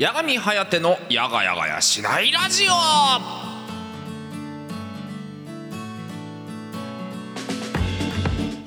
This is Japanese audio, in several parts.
八神颯のやがやがやしないラジオ。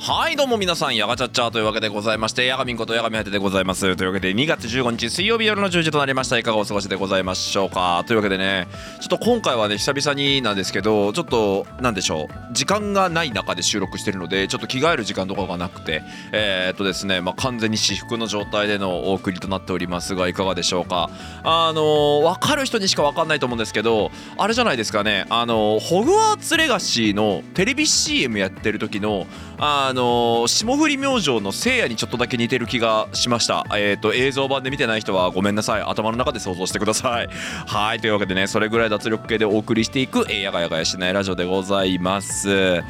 はいどうも皆さんやがちゃっちゃというわけでございましてやがみんことやがみはてでございます。というわけで2月15日水曜日夜の10時となりました。いかがお過ごしでございましょうか。というわけでねちょっと今回はね久々になんですけどちょっとなんでしょう。時間がない中で収録してるのでちょっと着替える時間とかがなくてえー、っとですねまあ完全に私服の状態でのお送りとなっておりますがいかがでしょうか。あのー、分かる人にしか分かんないと思うんですけどあれじゃないですかね。あのー、ホグワーツレガシーのテレビ CM やってる時のあの霜降り明星のせいやにちょっとだけ似てる気がしました。えっ、ー、と映像版で見てない人はごめんなさい。頭の中で想像してください。はいというわけでねそれぐらい脱力系でお送りしていく、えー、やがやがやしないラジオでございます。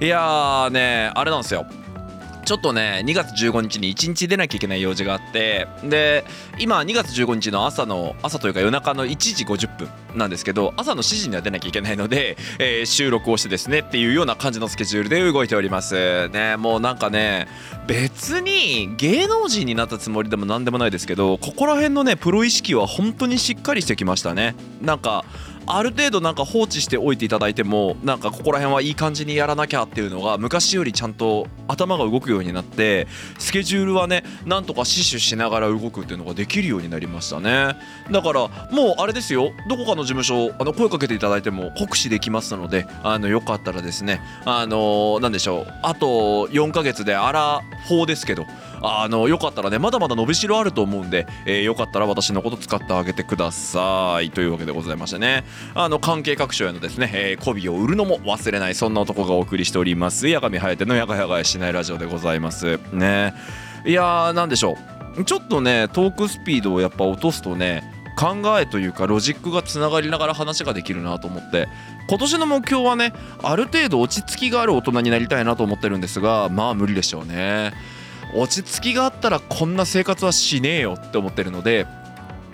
いやーねあれなんですよ。ちょっとね2月15日に1日出なきゃいけない用事があってで今2月15日の朝の朝というか夜中の1時50分なんですけど朝の7時には出なきゃいけないので、えー、収録をしてですねっていうような感じのスケジュールで動いております。ねもうなんかね別に芸能人になったつもりでも何でもないですけどここら辺のねプロ意識は本当にしっかりしてきましたね。なんかある程度なんか放置しておいていただいてもなんかここら辺はいい感じにやらなきゃっていうのが昔よりちゃんと頭が動くようになってスケジュールはねなんとか死守しながら動くっていうのができるようになりましたね。だからもうあれですよどこかの事務所あの声かけていただいても酷使できますのであのよかったらですねあの何でしょうあと4ヶ月でアラ4ですけどあのよかったらねまだまだ伸びしろあると思うんで、えー、よかったら私のこと使ってあげてください。というわけでございましてね。あの関係各所へのですね、えー、媚びを売るのも忘れないそんな男がお送りしております。八神颯のやがやがやしないラジオでございます。ね。いやーなんでしょう。ちょっとねトークスピードをやっぱ落とすとね考えというかロジックがつながりながら話ができるなと思って。今年の目標はねある程度落ち着きがある大人になりたいなと思ってるんですがまあ無理でしょうね。落ち着きがあったらこんな生活はしねえよって思ってるので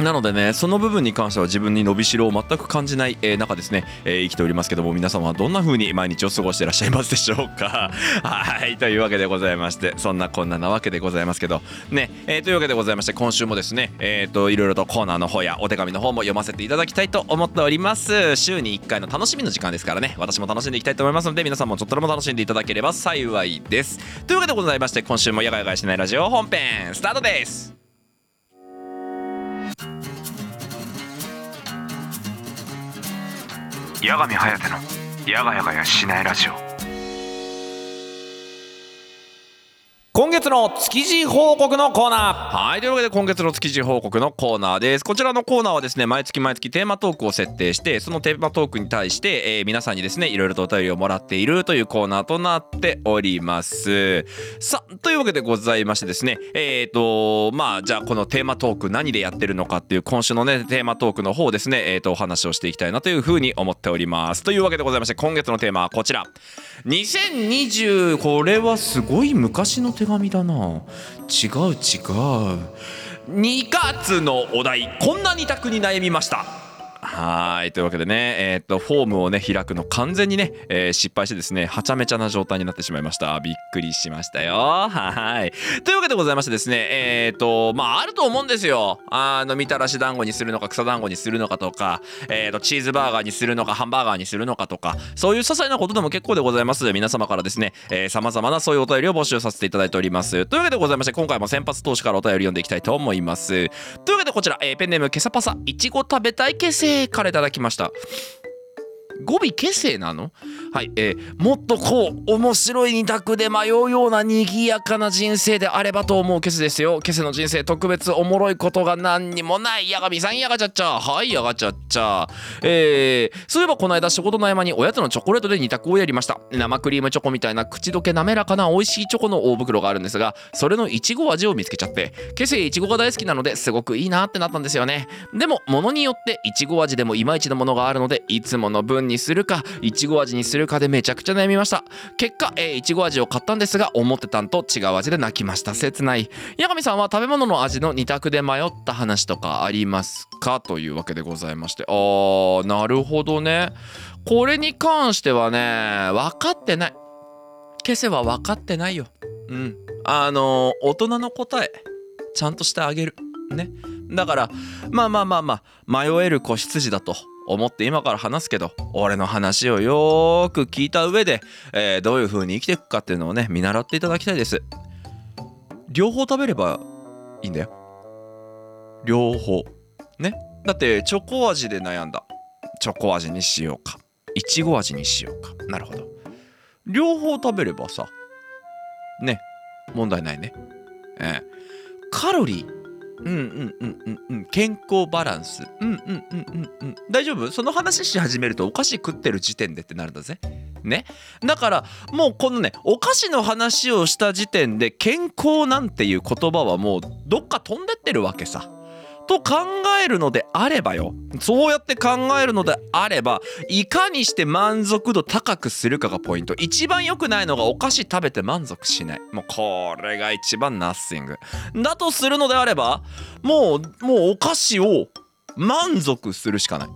なのでね、その部分に関しては自分に伸びしろを全く感じない、えー、中ですね、えー、生きておりますけども、皆様はどんな風に毎日を過ごしていらっしゃいますでしょうか？はい、というわけでございまして、そんなこんななわけでございますけど、ね、えー、というわけでございまして、今週もですね、えっ、と、いろいろとコーナーの方やお手紙の方も読ませていただきたいと思っております。週に1回の楽しみの時間ですからね、私も楽しんでいきたいと思いますので、皆さんもちょっとでも楽しんでいただければ幸いです。というわけでございまして、今週もやがやがしないラジオ本編、スタートです八神颯のやがやがやしないラジオ今月の築地報告のコーナー。はいというわけで今月の築地報告のコーナーです。こちらのコーナーはですね毎月毎月テーマトークを設定してそのテーマトークに対して、えー、皆さんにですねいろいろとお便りをもらっているというコーナーとなっております。さあというわけでございましてですねえっ、ー、とまあじゃあこのテーマトーク何でやってるのかっていう今週のねテーマトークの方ですねえっ、ー、とお話をしていきたいなというふうに思っております。というわけでございまして今月のテーマはこちら。2020これはすごい昔の手紙だな。違う違う。2月のお題こんな2択に悩みました。はい。というわけでね、えー、っとフォームをね開くの完全にね、えー、失敗してですねはちゃめちゃな状態になってしまいました。びっくりしましたよ。はい。というわけでございましてですねえー、っとまああると思うんですよ。あのみたらし団子にするのか草団子にするのかとか、えっとチーズバーガーにするのかハンバーガーにするのかとかそういう些細なことでも結構でございます。皆様からですねさまざまなそういうお便りを募集させていただいております。というわけでございまして今回も先発投手からお便り読んでいきたいと思います。というわけでこちら、えー、ペンネームケサパサいちご食べたいけせからいただきました。語尾結成なの？はい、えー、もっとこう面白い二択で迷うような賑やかな人生であればと思うケスですよ。ケスの人生特別おもろいことが何にもない。やがみさんやがちゃっちゃはいやがちゃっちゃえー、そういえばこの間仕事の合間におやつのチョコレートで二択をやりました。生クリームチョコみたいな口どけ滑らかな美味しいチョコの大袋があるんですがそれのいちご味を見つけちゃってケセいちごが大好きなのですごくいいなってなったんですよね。でも物によっていちご味でもいまいちのものがあるのでいつもの分にするかいちご味にするかでめちゃくちゃ悩みました。結果、えー、いちご味を買ったんですが思ってたんと違う味で泣きました。切ない。八神さんは食べ物の味の2択で迷った話とかありますか？というわけでございまして。あーなるほどね。これに関してはね分かってない。消せは分かってないよ。うん。あのー、大人の答えちゃんとしてあげる。ね。だからまあまあまあまあ迷える子羊だと。思って今から話すけど俺の話をよーく聞いた上で、えーどういう風に生きていくかっていうのをね見習っていただきたいです。両方食べればいいんだよ。両方。ね。だってチョコ味で悩んだ。チョコ味にしようか。いちご味にしようか。なるほど。両方食べればさね問題ないね。ええカロリーうんうんうんうんうん。健康バランス。うんうんうんうんうん。大丈夫？その話し始めるとお菓子食ってる時点でってなるんだぜ。ね。だからもうこのねお菓子の話をした時点で健康なんていう言葉はもうどっか飛んでってるわけさ。と考えるのであればよ。そうやって考えるのであればいかにして満足度高くするかがポイント。一番良くないのがお菓子食べて満足しない。もうこれが一番ナッシング。だとするのであればもうもうお菓子を満足するしかない。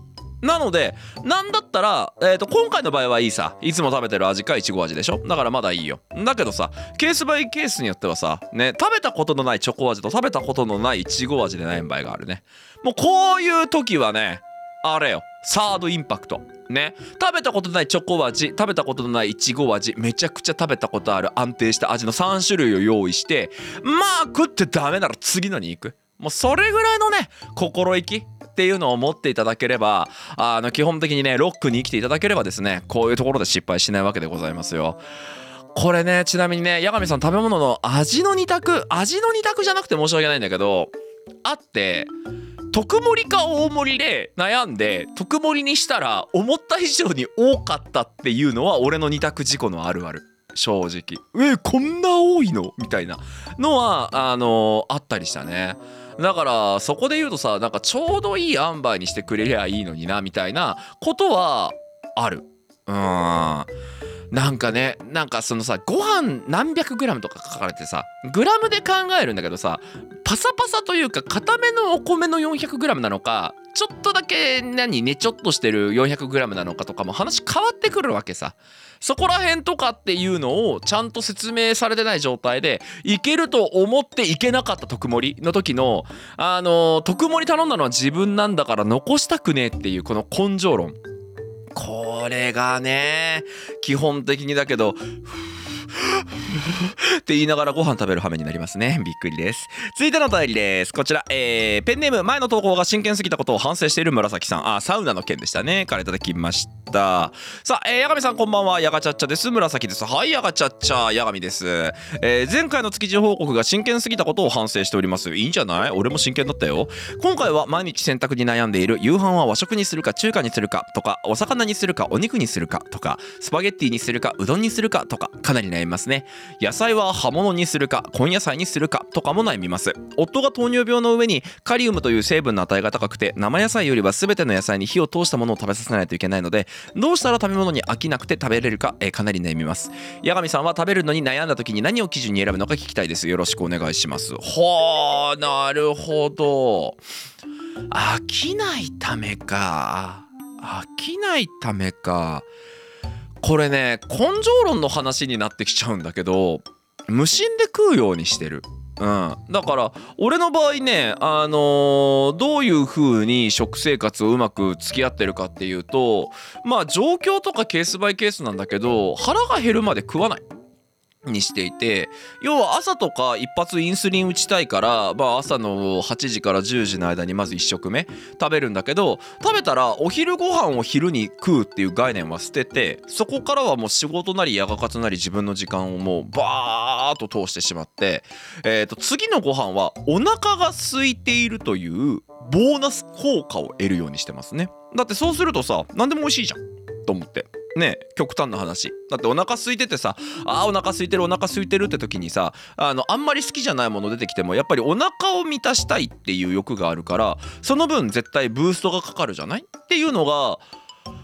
なのでなんだったら、えー、と今回の場合はいいさ。いつも食べてる味かいちご味でしょ。だからまだいいよ。だけどさケースバイケースによってはさね食べたことのないチョコ味と食べたことのないいちご味でない場合があるね。もうこういう時はねあれよ。サードインパクト。ね。食べたことないチョコ味食べたことのないいちご味めちゃくちゃ食べたことある安定した味の3種類を用意してまあ食ってダメなら次のに行く。もうそれぐらいのね心意気。っていうのを持っていただければあの基本的にねロックに生きていただければですねこういうところで失敗しないわけでございますよ。これねちなみにね八神さん食べ物の味の二択味の二択じゃなくて申し訳ないんだけどあって特盛りか大盛りで悩んで特盛りにしたら思った以上に多かったっていうのは俺の二択事故のあるある。正直。えこんな多いの？みたいなのはあのあったりしたね。だからそこで言うとさなんかちょうどいい塩梅にしてくれりゃいいのになみたいなことはある。うん。なんかねなんかそのさご飯何百グラムとか書かれてさグラムで考えるんだけどさパサパサというか固めのお米の400グラムなのかちょっとだけ何ねちょっとしてる400グラムなのかとかも話変わってくるわけさ。そこら辺とかっていうのをちゃんと説明されてない状態でいけると思っていけなかった特盛りの時のあの特盛り頼んだのは自分なんだから残したくねえっていうこの根性論。これがね基本的にだけどって言いながらご飯食べる羽目になりますね。びっくりです。続いてのお便りです。こちら、えー、ペンネーム、前の投稿が真剣すぎたことを反省している紫さん。あ、サウナの件でしたね。からいただきました。さあ、えー、八神さんこんばんは。やがちゃっちゃです。紫です。はい、やがちゃっちゃ、八神です。えー、前回の築地報告が真剣すぎたことを反省しております。いいんじゃない？俺も真剣だったよ。今回は毎日選択に悩んでいる夕飯は和食にするか中華にするかとか、お魚にするかお肉にするかとか、スパゲッティにするかうどんにするかとか、かなり悩みますね。野菜は葉物にするか根野菜にするかとかも悩みます。夫が糖尿病の上にカリウムという成分の値が高くて生野菜よりは全ての野菜に火を通したものを食べさせないといけないのでどうしたら食べ物に飽きなくて食べれるか、えーかなり悩みます。八神さんは食べるのに悩んだ時に何を基準に選ぶのか聞きたいです。よろしくお願いします。はあなるほど。飽きないためか。飽きないためか。これね根性論の話になってきちゃうんだけど無心で食うようにしてる。うん、だから俺の場合ね、あのーどういう風に食生活をうまく付き合ってるかっていうとまあ状況とかケースバイケースなんだけど腹が減るまで食わない。にしていて要は朝とか一発インスリン打ちたいから、まあ、朝の8時から10時の間にまず1食目食べるんだけど食べたらお昼ご飯を昼に食うっていう概念は捨ててそこからはもう仕事なりやがかつなり自分の時間をもうバーッと通してしまって、えー、と次のご飯はお腹が空いているというボーナス効果を得るようにしてますね。だってそうするとさ何でも美味しいじゃんと思って。ね極端な話。だってお腹空いててさあーお腹空いてるお腹空いてるって時にさあのあんまり好きじゃないもの出てきてもやっぱりお腹を満たしたいっていう欲があるからその分絶対ブーストがかかるじゃないっていうのが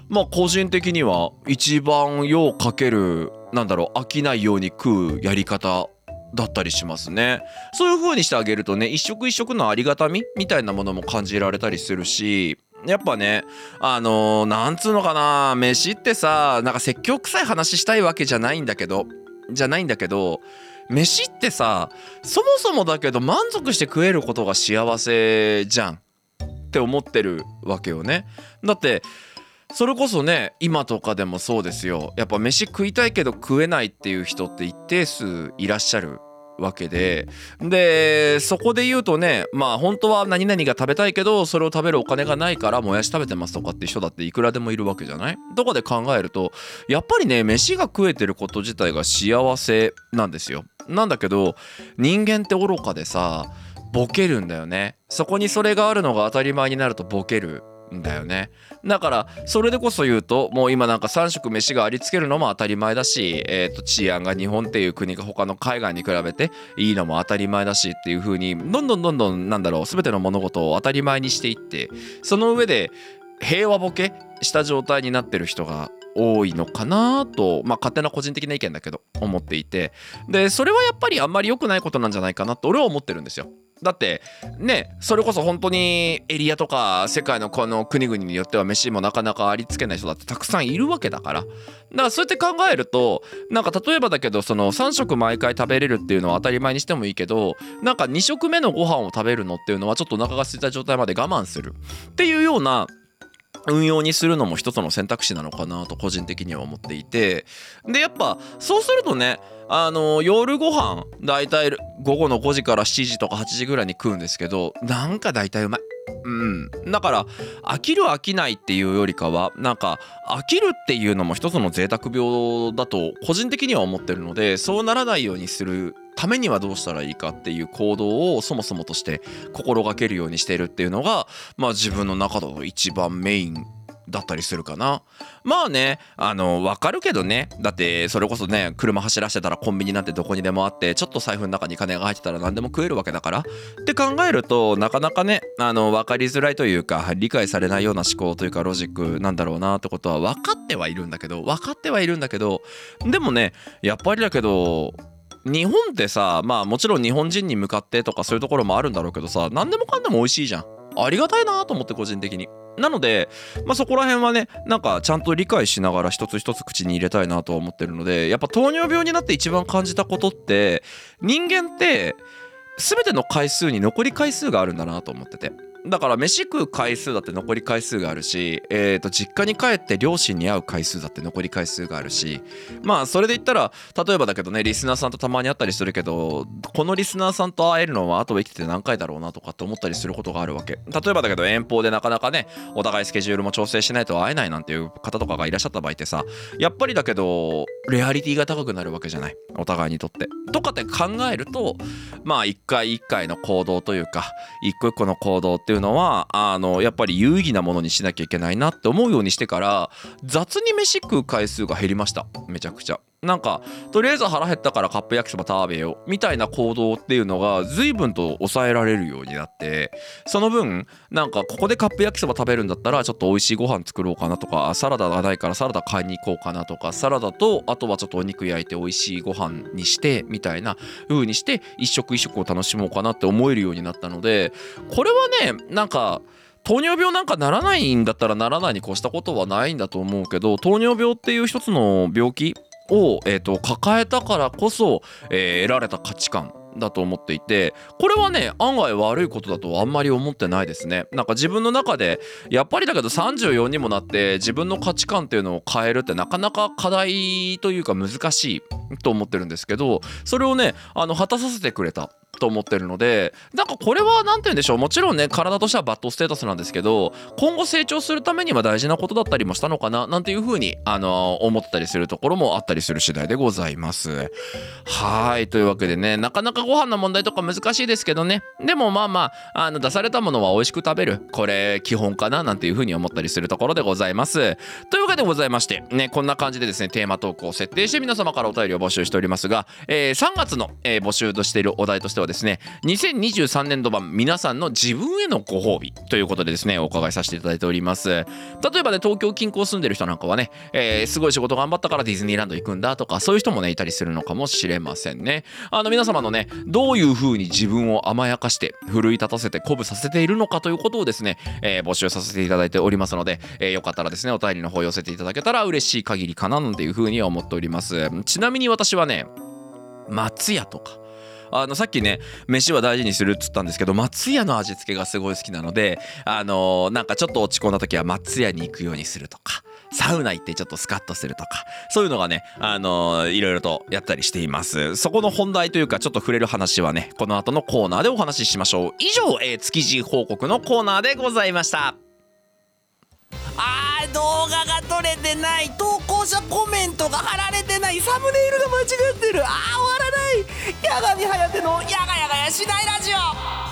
まあ個人的には一番ようかけるなんだろう飽きないように食うやり方だったりしますね。そういう風にしてあげるとね一食一食のありがたみみたいなものも感じられたりするしやっぱねあのーなんつうのかな飯ってさなんか説教臭い話したいわけじゃないんだけどじゃないんだけど飯ってさそもそもだけど満足して食えることが幸せじゃん。って思ってるわけよね。だってそれこそね今とかでもそうですよ。やっぱ飯食いたいけど食えないっていう人って一定数いらっしゃるわけで。でそこで言うとねまあ本当は何々が食べたいけどそれを食べるお金がないからもやし食べてますとかって人だっていくらでもいるわけじゃない？とかで考えるとやっぱりね飯が食えてること自体が幸せなんですよ。なんだけど人間って愚かでさボケるんだよね。そこにそれがあるのが当たり前になるとボケる。んだよねだからそれでこそ言うともう今なんか3食飯がありつけるのも当たり前だし、えー、と治安が日本っていう国が他の海外に比べていいのも当たり前だしっていう風にどんどんどんどんなんだろう全ての物事を当たり前にしていってその上で平和ボケした状態になってる人が多いのかなとまあ勝手な個人的な意見だけど思っていてでそれはやっぱりあんまり良くないことなんじゃないかなと俺は思ってるんですよ。だってねそれこそ本当にエリアとか世界のこの国々によっては飯もなかなかありつけない人だってたくさんいるわけだから。だからそうやって考えるとなんか例えばだけどその3食毎回食べれるっていうのは当たり前にしてもいいけどなんか2食目のご飯を食べるのっていうのはちょっとお腹が空いた状態まで我慢するっていうような運用にするのも一つの選択肢なのかなと個人的には思っていてでやっぱそうするとねあの夜ご飯だいたい午後の5時から7時とか8時ぐらいに食うんですけどなんかだいたいうまい。うん、だから飽きる飽きないっていうよりかはなんか飽きるっていうのも一つの贅沢病だと個人的には思ってるのでそうならないようにするためにはどうしたらいいかっていう行動をそもそもとして心がけるようにしてるっていうのがまあ自分の中の一番メインだったりするかな。まあねあのわかるけどね。だってそれこそね車走らせてたらコンビニなんてどこにでもあってちょっと財布の中に金が入ってたら何でも食えるわけだから。って考えるとなかなかねあの分かりづらいというか理解されないような思考というかロジックなんだろうなってことは分かってはいるんだけど分かってはいるんだけどでもねやっぱりだけど日本ってさまあもちろん日本人に向かってとかそういうところもあるんだろうけどさ何でもかんでも美味しいじゃんありがたいなと思って個人的になので、まあ、そこら辺はねなんかちゃんと理解しながら一つ一つ口に入れたいなとは思ってるのでやっぱ糖尿病になって一番感じたことって人間って全ての回数に残り回数があるんだなと思ってて。だから飯食う回数だって残り回数があるし、えー、と実家に帰って両親に会う回数だって残り回数があるしまあそれで言ったら例えばだけどねリスナーさんとたまに会ったりするけどこのリスナーさんと会えるのはあと生きてて何回だろうなとかって思ったりすることがあるわけ。例えばだけど遠方でなかなかねお互いスケジュールも調整しないと会えないなんていう方とかがいらっしゃった場合ってさやっぱりだけどレアリティが高くなるわけじゃない。お互いにとって。とかって考えるとまあ一回一回の行動というか一個一個の行動ってていうのはあのやっぱり有意義なものにしなきゃいけないなって思うようにしてから雑に飯食う回数が減りました。めちゃくちゃ。なんかとりあえず腹減ったからカップ焼きそば食べようみたいな行動っていうのが随分と抑えられるようになってその分なんかここでカップ焼きそば食べるんだったらちょっと美味しいご飯作ろうかなとかサラダがないからサラダ買いに行こうかなとかサラダとあとはちょっとお肉焼いて美味しいご飯にしてみたいな風にして一食一食を楽しもうかなって思えるようになったのでこれはねなんか糖尿病なんかならないんだったらならないに越したことはないんだと思うけど糖尿病っていう一つの病気を、えーと、抱えたからこそ、えー、得られた価値観だと思っていてこれはね案外悪いことだとあんまり思ってないですね。なんか自分の中でやっぱりだけど34にもなって自分の価値観っていうのを変えるってなかなか課題というか難しいと思ってるんですけどそれをねあの果たさせてくれた。と思ってるのでなんかこれは何て言うんでしょう。もちろんね体としてはバッドステータスなんですけど今後成長するためには大事なことだったりもしたのかななんていうふうにあの思ったりするところもあったりする次第でございます。はい。というわけでねなかなかご飯の問題とか難しいですけどね。でもまあまああの出されたものは美味しく食べる。これ基本かななんていうふうに思ったりするところでございます。というわけでございましてねこんな感じでですねテーマトークを設定して皆様からお便りを募集しておりますが、えー、3月の、えー、募集としているお題としてはですね2023年度版皆さんの自分へのご褒美ということでですねお伺いさせていただいております。例えばね東京近郊住んでる人なんかはね、えー、すごい仕事頑張ったからディズニーランド行くんだとかそういう人もねいたりするのかもしれませんね。あの皆様のねどういう風に自分を甘やかして奮い立たせて鼓舞させているのかということをですね、えー、募集させていただいておりますので、えー、よかったらですねお便りの方寄せていただけたら嬉しい限りかななんていう風には思っております。ちなみに私はね松屋とかあのさっきね飯は大事にするっつったんですけど松屋の味付けがすごい好きなのであのーなんかちょっと落ち込んだ時は松屋に行くようにするとかサウナ行ってちょっとスカッとするとかそういうのがねあのーいろいろとやったりしています。そこの本題というかちょっと触れる話はねこの後のコーナーでお話ししましょう。以上、えー築地報告のコーナーでございました。あー動画が撮れてない投稿者コメントが貼られてないサムネイルが間違ってる。あー終わらない。矢神颯のやがやがやしないラジオ。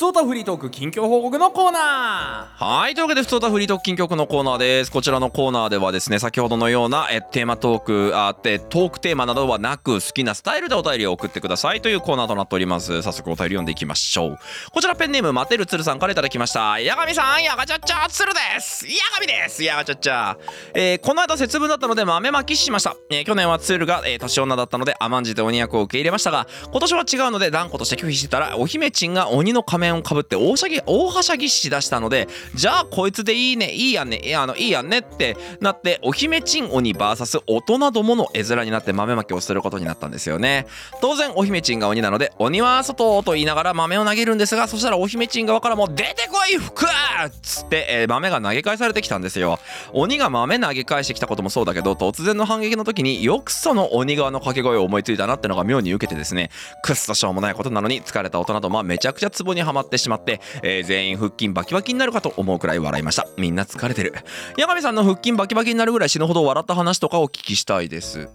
つおたフリートーク近況報告のコーナーはい。というわけで、ふつおたフリートーク近況のコーナーです。こちらのコーナーではですね、先ほどのようなえテーマトーク、あってトークテーマなどはなく、好きなスタイルでお便りを送ってくださいというコーナーとなっております。早速お便り読んでいきましょう。こちらペンネーム、マテルツルさんからいただきました。やがみさん、やがちゃっちゃつるです。やがみです。やがちゃっちゃ。えーこの間節分だったので豆まきしました。えー去年はツルが、えー年女だったので甘んじて鬼役を受け入れましたが、今年は違うので断固として拒否してたら、お姫ちんが鬼の仮面をかぶって大しゃぎ大はしゃぎしだしたので、じゃあこいつでいいね、いいやんね、いやあのいいやんねってなって、お姫ちん鬼 VS 大人どもの絵面になって豆まきをすることになったんですよね。当然お姫ちんが鬼なので、鬼は外と言いながら豆を投げるんですが、そしたらお姫ちん側からも出てこい服っつって、えー豆が投げ返されてきたんですよ。鬼が豆投げ返してきたこともそうだけど、突然の反撃の時によくその鬼側の掛け声を思いついたなってのが妙に受けてですね、くっそしょうもないことなのに疲れた大人とまあめちゃくちゃツボにはまってしまって、えー全員腹筋バキバキになるかと思うくらい笑いました。みんな疲れてる。八神さんの腹筋バキバキになるぐらい死ぬほど笑った話とかをお聞きしたいです。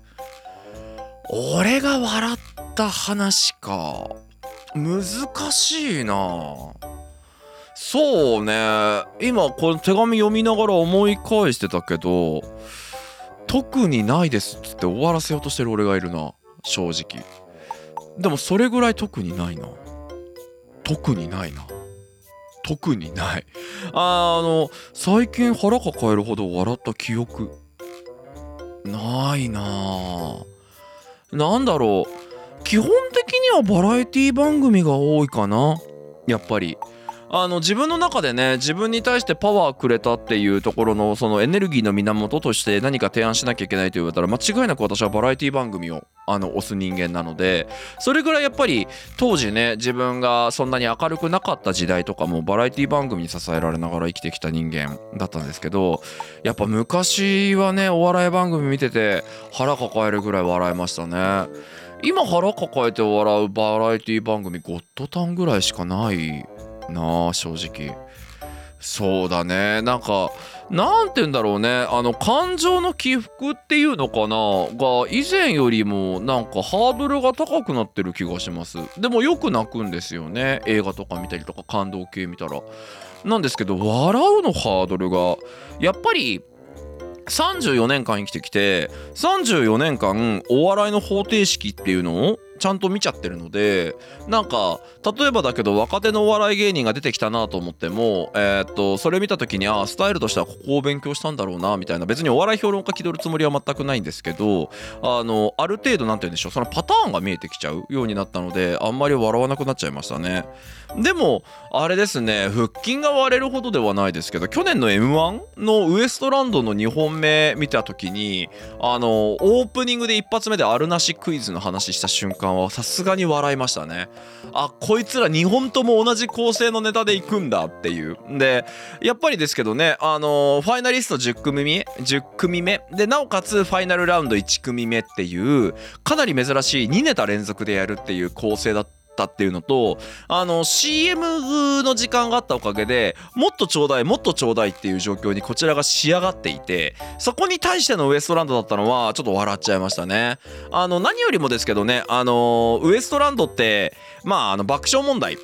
俺が笑った話か。難しいなそうね今この手紙読みながら思い返してたけど特にないですっつって終わらせようとしてる俺がいるな正直でもそれぐらい特にないな特にないな。特にない。あの最近腹抱えるほど笑った記憶ないな。なんだろう。基本的にはバラエティ番組が多いかな。やっぱり。あの自分の中でね自分に対してパワーくれたっていうところのそのエネルギーの源として何か提案しなきゃいけないと言われたら間違いなく私はバラエティ番組をあの推す人間なのでそれぐらいやっぱり当時ね自分がそんなに明るくなかった時代とかもバラエティ番組に支えられながら生きてきた人間だったんですけどやっぱ昔はねお笑い番組見てて腹抱えるぐらい笑いましたね。今腹抱えて笑うバラエティ番組ゴッドタンぐらいしかないなあ正直。そうだね。なんかなんて言うんだろうね。あの感情の起伏っていうのかな？が以前よりもなんかハードルが高くなってる気がします。でもよく泣くんですよね。映画とか見たりとか感動系見たら。なんですけど笑うのハードルがやっぱり34年間生きてきて34年間お笑いの方程式っていうのをちゃんと見ちゃってるのでなんか例えばだけど若手のお笑い芸人が出てきたなと思ってもえーっとそれ見た時にああスタイルとしてはここを勉強したんだろうなみたいな。別にお笑い評論家気取るつもりは全くないんですけどあのある程度なんて言うんでしょう。そのパターンが見えてきちゃうようになったのであんまり笑わなくなっちゃいましたね。でもあれですね腹筋が割れるほどではないですけど去年の m 1のウエストランドの2本目見た時にあのオープニングで一発目であるなしクイズの話した瞬間はさすがに笑いましたね。あこいつら2本とも同じ構成のネタでいくんだっていう。でやっぱりですけどねあのファイナリスト10組目10組目。でなおかつファイナルラウンド1組目っていうかなり珍しい2ネタ連続でやるっていう構成だったっていうのとあの CM の時間があったおかげでもっとちょうだいもっとちょうだいっていう状況にこちらが仕上がっていてそこに対してのウエストランドだったのはちょっと笑っちゃいましたね。あの何よりもですけどねあのウエストランドってまああの爆笑問題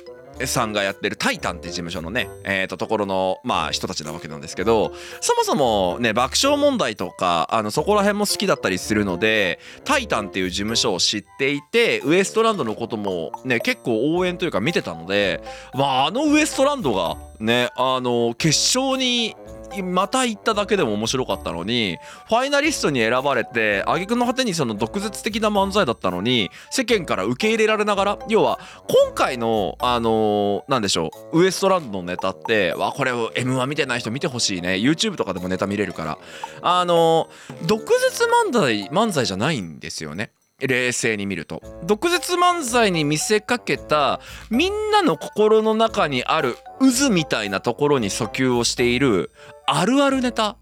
さんがやってる「タイタン」って事務所のね、えー、とところの、まあ、人たちなわけなんですけどそもそもね爆笑問題とかあのそこら辺も好きだったりするので「タイタン」っていう事務所を知っていてウエストランドのこともね結構応援というか見てたので、まあ、あのウエストランドがねあの決勝にまた行っただけでも面白かったのにファイナリストに選ばれて挙句の果てにその毒舌的な漫才だったのに世間から受け入れられながら要は今回のあのーでしょうウエストランドのネタってわこれを m 1見てない人見てほしいね。YouTube とかでもネタ見れるから。あのー毒舌漫才漫才じゃないんですよね。冷静に見ると。毒舌漫才に見せかけたみんなの心の中にある渦みたいなところに訴求をしているあるあるネタ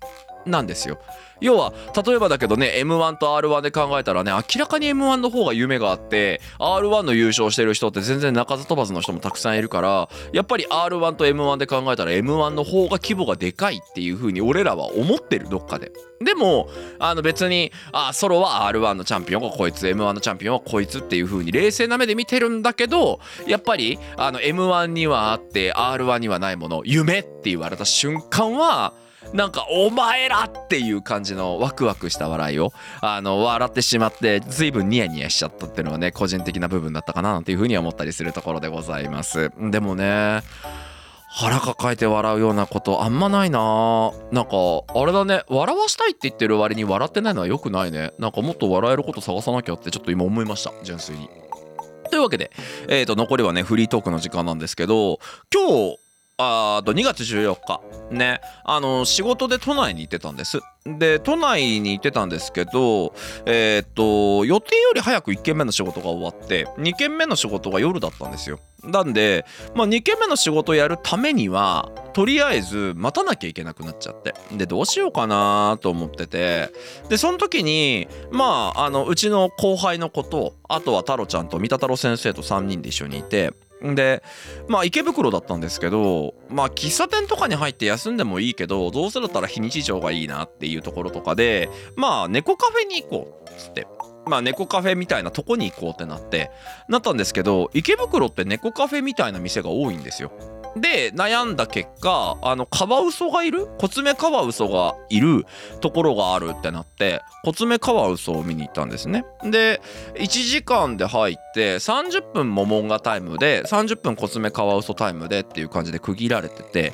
なんですよ。要は例えばだけどね m 1と r 1で考えたらね明らかに m 1の方が夢があって r 1の優勝してる人って全然鳴かず飛ばずの人もたくさんいるからやっぱり r 1と m 1で考えたら m 1の方が規模がでかいっていう風に俺らは思ってるどっかで。でもあの別にあソロは r 1のチャンピオンがこいつ m 1のチャンピオンはこいつっていう風に冷静な目で見てるんだけどやっぱりあの m 1にはあって r 1にはないもの夢って言われた瞬間はなんかお前らっていう感じのワクワクした笑いをあの笑ってしまって随分ニヤニヤしちゃったっていうのはね個人的な部分だったかななんていうふうに思ったりするところでございます。でもね腹抱えて笑うようなことあんまないな。なんかあれだね笑わしたいって言ってる割に笑ってないのは良くないね。なんかもっと笑えること探さなきゃってちょっと今思いました。純粋に。というわけで、えー、と残りはねフリートークの時間なんですけど今日あと2月14日。ね。あの仕事で都内に行ってたんです。で都内に行ってたんですけどえー、っと予定より早く1件目の仕事が終わって2件目の仕事が夜だったんですよ。なんで、まあ、2件目の仕事やるためにはとりあえず待たなきゃいけなくなっちゃって。でどうしようかなと思ってて。でその時にまああのうちの後輩の子とあとは太郎ちゃんと三田太郎先生と3人で一緒にいてでまあ池袋だったんですけどまあ喫茶店とかに入って休んでもいいけどどうせだったら非日常がいいなっていうところとかでまあ猫カフェに行こうっつって。まあ猫カフェみたいなとこに行こうってなってなったんですけど池袋って猫カフェみたいな店が多いんですよ。で悩んだ結果あのカワウソがいる？コツメカワウソがいるところがあるってなってコツメカワウソを見に行ったんですね。で1時間で入って30分モモンガタイムで30分コツメカワウソタイムでっていう感じで区切られてて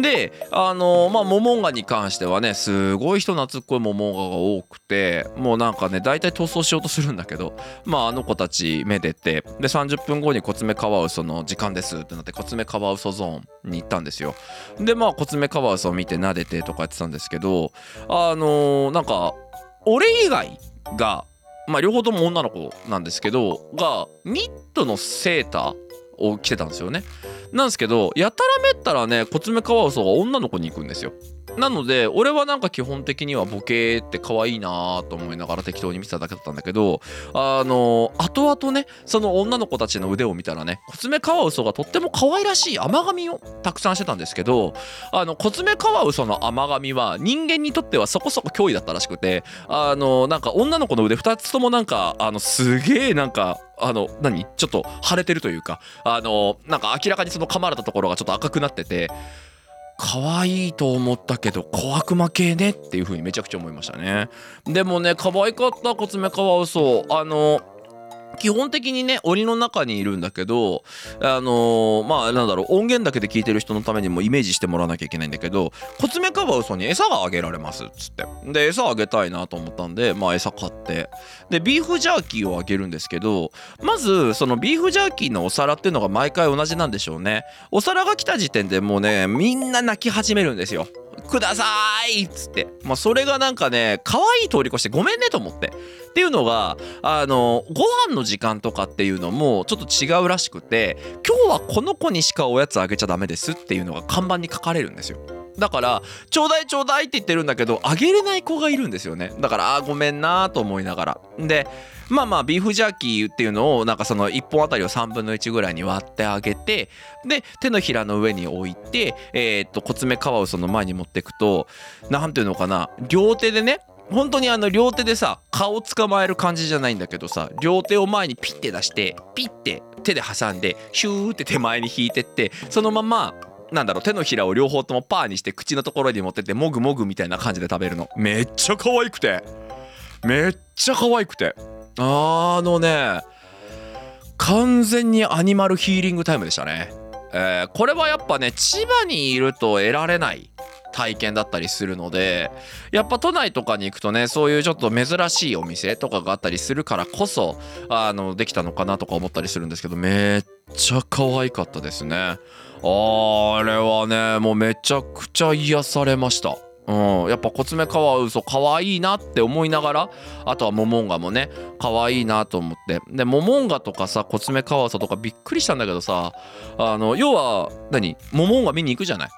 であのまあモモンガに関してはねすごい人懐っこいモモンガが多くてもうなんかね大体逃走しようとするんだけどまああの子たちめでてで30分後にコツメカワウソの時間ですってなってコツメカワウソゾーンに行ったんですよ。でまあコツメカワウソを見て撫でてとかやってたんですけどあのー、なんか俺以外がまあ両方とも女の子なんですけどがニットのセーターを着てたんですよね。なんですけどやたらめったらねコツメカワウソが女の子に行くんですよ。なので俺はなんか基本的にはボケって可愛いなと思いながら適当に見てただけだったんだけどあの後々ねその女の子たちの腕を見たらねコツメカワウソがとっても可愛らしい甘噛みをたくさんしてたんですけどあのコツメカワウソの甘噛みは人間にとってはそこそこ脅威だったらしくてあのなんか女の子の腕2つともなんかあのすげえなんかあの何？ちょっと腫れてるというかあのなんか明らかにその噛まれたところがちょっと赤くなってて可愛いと思ったけど小悪魔系ねっていう風にめちゃくちゃ思いましたね。でもね可愛かったコツメカワウソ。あの基本的にね檻の中にいるんだけどあのー、まあなんだろう音源だけで聞いてる人のためにもイメージしてもらわなきゃいけないんだけどコツメカワウソに餌があげられますっつって。で餌あげたいなと思ったんでまあ餌買って。でビーフジャーキーをあげるんですけどまずそのビーフジャーキーのお皿っていうのが毎回同じなんでしょうね。お皿が来た時点でもうねみんな泣き始めるんですよ。ください！っつって、まあ、それがなんかね可愛い通り越してごめんねと思って。っていうのがあのご飯の時間とかっていうのもちょっと違うらしくて今日はこの子にしかおやつあげちゃダメですっていうのが看板に書かれるんですよ。だからちょうだいちょうだいって言ってるんだけどあげれない子がいるんですよね。だからあごめんなと思いながら。でまあまあビーフジャーキーっていうのをなんかその1本あたりを3分の1ぐらいに割ってあげてで手のひらの上に置いてえー、っとコツメカワウソの前に持っていくと何ていうのかな両手でね本当にあの両手でさ顔捕まえる感じじゃないんだけどさ両手を前にピッて出してピッて手で挟んでシューって手前に引いてってそのままなんだろう手のひらを両方ともパーにして口のところに持ってってもぐもぐみたいな感じで食べるの。めっちゃ可愛くて。めっちゃ可愛くて。あのね完全にアニマルヒーリングタイムでしたね、えー、これはやっぱね千葉にいると得られない体験だったりするのでやっぱ都内とかに行くとねそういうちょっと珍しいお店とかがあったりするからこそあのできたのかなとか思ったりするんですけどめっちゃ可愛かったですね。あれはねもうめちゃくちゃ癒されました。うん、やっぱコツメカワウソ可愛いなって思いながらあとはモモンガもね可愛いなと思って。でモモンガとかさコツメカワウソとかびっくりしたんだけどさあの要は何？モモンガ見に行くじゃない。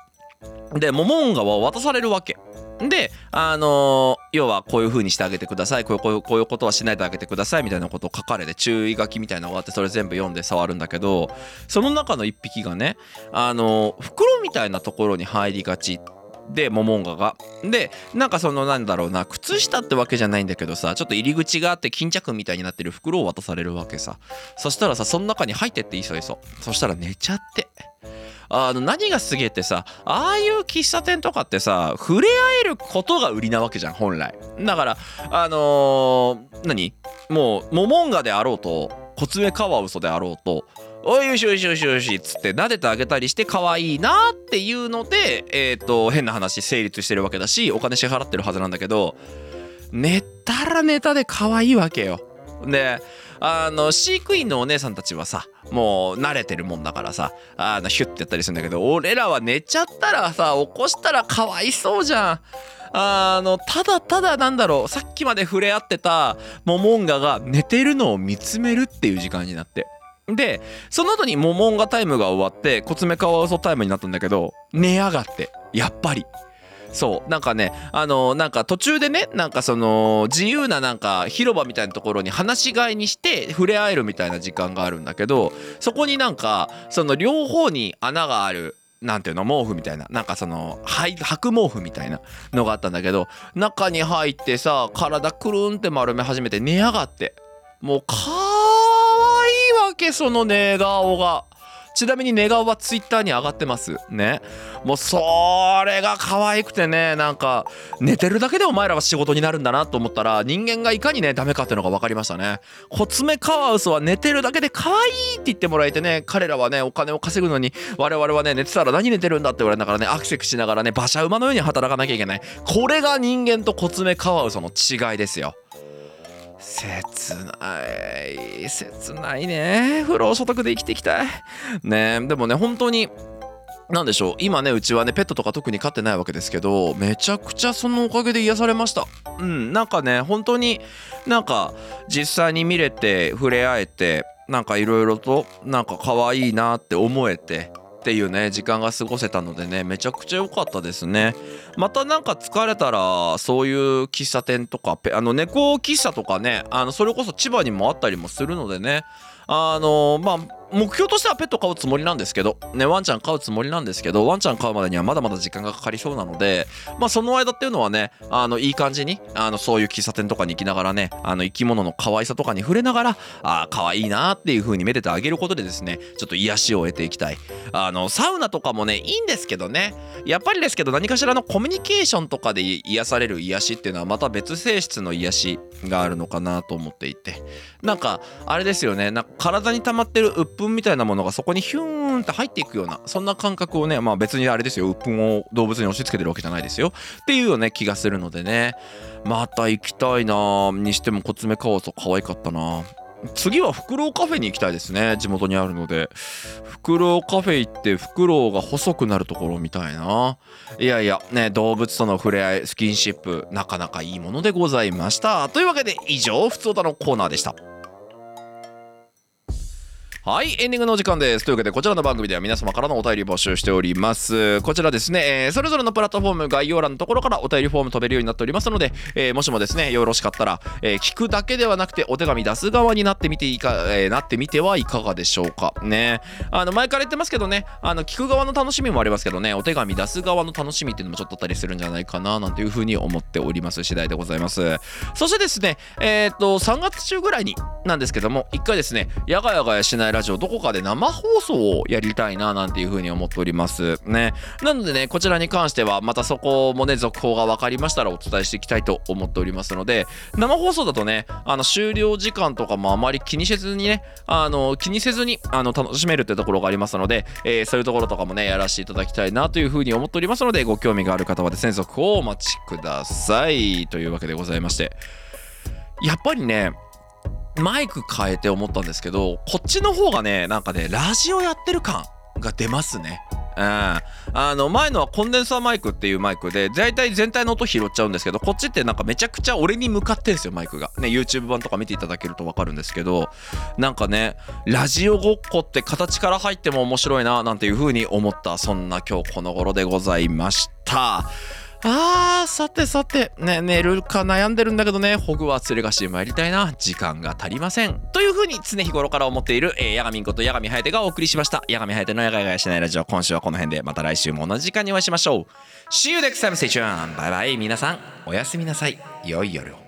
でモモンガは渡されるわけ。であの要はこういう風にしてあげてください。こういうこうこういうことはしないであげてください。みたいなことを書かれて注意書きみたいなのがあってそれ全部読んで触るんだけどその中の一匹がねあの袋みたいなところに入りがちでモモンガが。でなんかそのなんだろうな靴下ってわけじゃないんだけどさちょっと入り口があって巾着みたいになってる袋を渡されるわけさ。そしたらさその中に入ってっていいそいそそしたら寝ちゃって。あの何がすげえってさああいう喫茶店とかってさ触れ合えることが売りなわけじゃん本来。だからあのー何？もうモモンガであろうとコツメカワウソであろうとおいよしよしよしよしっつって撫でてあげたりして可愛いなっていうのでえっ、と変な話成立してるわけだしお金支払ってるはずなんだけど寝たら寝たで可愛いわけよ。であの飼育員のお姉さんたちはさもう慣れてるもんだからさあのヒュッてやったりするんだけど俺らは寝ちゃったらさ起こしたらかわいそうじゃん。あのただただなんだろうさっきまで触れ合ってたモモンガが寝てるのを見つめるっていう時間になって。でその後にモモンガタイムが終わってコツメカワウソタイムになったんだけど寝やがってやっぱり。そうなんかねあのなんか途中でねなんかその自由ななんか広場みたいなところに放し飼いにして触れ合えるみたいな時間があるんだけどそこになんかその両方に穴があるなんていうの毛布みたいななんかその白毛布みたいなのがあったんだけど中に入ってさ体くるんって丸め始めて寝やがってもうかわいいわけその寝顔が。ちなみに寝顔はツイッターに上がってます。ね。もうそれが可愛くてねなんか寝てるだけでお前らは仕事になるんだなと思ったら人間がいかにねダメかっていうのが分かりましたね。コツメカワウソは寝てるだけで可愛いって言ってもらえてね彼らはねお金を稼ぐのに我々はね寝てたら何寝てるんだって言われながらねアクセクしながらね馬車馬のように働かなきゃいけない。これが人間とコツメカワウソの違いですよ。切ない。切ないね。不労所得で生きていきたい。ねでもね本当になんでしょう。今ねうちはねペットとか特に飼ってないわけですけどめちゃくちゃそのおかげで癒されました。うんなんかね本当になんか実際に見れて触れ合えてなんかいろいろとなんか可愛いなって思えてっていうね時間が過ごせたのでねめちゃくちゃ良かったですね。またなんか疲れたらそういう喫茶店とかあの猫喫茶とかねあのそれこそ千葉にもあったりもするのでね。あのまあ目標としてはペット飼うつもりなんですけど、ね、ワンちゃん飼うつもりなんですけどワンちゃん飼うまでにはまだまだ時間がかかりそうなので、まあ、その間っていうのはねあのいい感じにあのそういう喫茶店とかに行きながらねあの生き物の可愛さとかに触れながらあー可愛いなっていう風にめでてあげることでですねちょっと癒しを得ていきたい。あのサウナとかもねいいんですけどねやっぱりですけど何かしらのコミュニケーションとかで癒される癒しっていうのはまた別性質の癒しがあるのかなと思っていて。なんかあれですよねなんか体に溜まってる鬱憤みたいなものがそこにヒューンって入っていくようなそんな感覚をねまあ別にあれですよ。鬱憤を動物に押し付けてるわけじゃないですよ。っていうよね気がするのでね。また行きたいな。にしてもコツメカワウソ可愛かったな。次はフクロウカフェに行きたいですね。地元にあるので。フクロウカフェ行ってフクロウが細くなるところみたいな。いやいやね動物との触れ合いスキンシップなかなかいいものでございました。というわけで以上ふつおたのコーナーでした。はい、エンディングのお時間です。というわけで、こちらの番組では皆様からのお便り募集しております。こちらですね、えーそれぞれのプラットフォーム、概要欄のところからお便りフォーム飛べるようになっておりますので、えーもしもですね、よろしかったら、えー聞くだけではなくて、お手紙出す側になってみていか、えなってみてはいかがでしょうか。ね。あの、前から言ってますけどね、あの、聞く側の楽しみもありますけどね、お手紙出す側の楽しみっていうのもちょっとあったりするんじゃないかな、なんていうふうに思っております次第でございます。そしてですね、えっ、と、3月中ぐらいになんですけども、一回ですね、やがやがやしないラジオ、どこかで生放送をやりたいな、なんていうふうに思っております。ね。なのでね、こちらに関しては、またそこもね、続報が分かりましたらお伝えしていきたいと思っておりますので、生放送だとね、あの、終了時間とかもあまり気にせずにね、あの、気にせずに、あの、楽しめるってところがありますので、えーそういうところとかもね、やらせていただきたいなというふうに思っておりますので、ご興味がある方はですね、続報をお待ちください。というわけでございまして、やっぱりね、マイク変えて思ったんですけどこっちの方がねなんかねラジオやってる感が出ますね。うん。あの前のはコンデンサーマイクっていうマイクで大体全体の音拾っちゃうんですけどこっちってなんかめちゃくちゃ俺に向かってんですよマイクが。ね YouTube 版とか見ていただけると分かるんですけどなんかねラジオごっこって形から入っても面白いななんていう風に思ったそんな今日この頃でございました。あーさてさて。ね寝るか悩んでるんだけどね。ホグワーツレガシー参りたいな。時間が足りません。というふうに常日頃から思っている、えー、ヤガミンことヤガミハヤテがお送りしました。ヤガミハヤテのヤガヤガヤしないラジオ。今週はこの辺でまた来週も同じ時間にお会いしましょう。See you next time stay tuned. バイバイ皆さんおやすみなさい。良い夜を。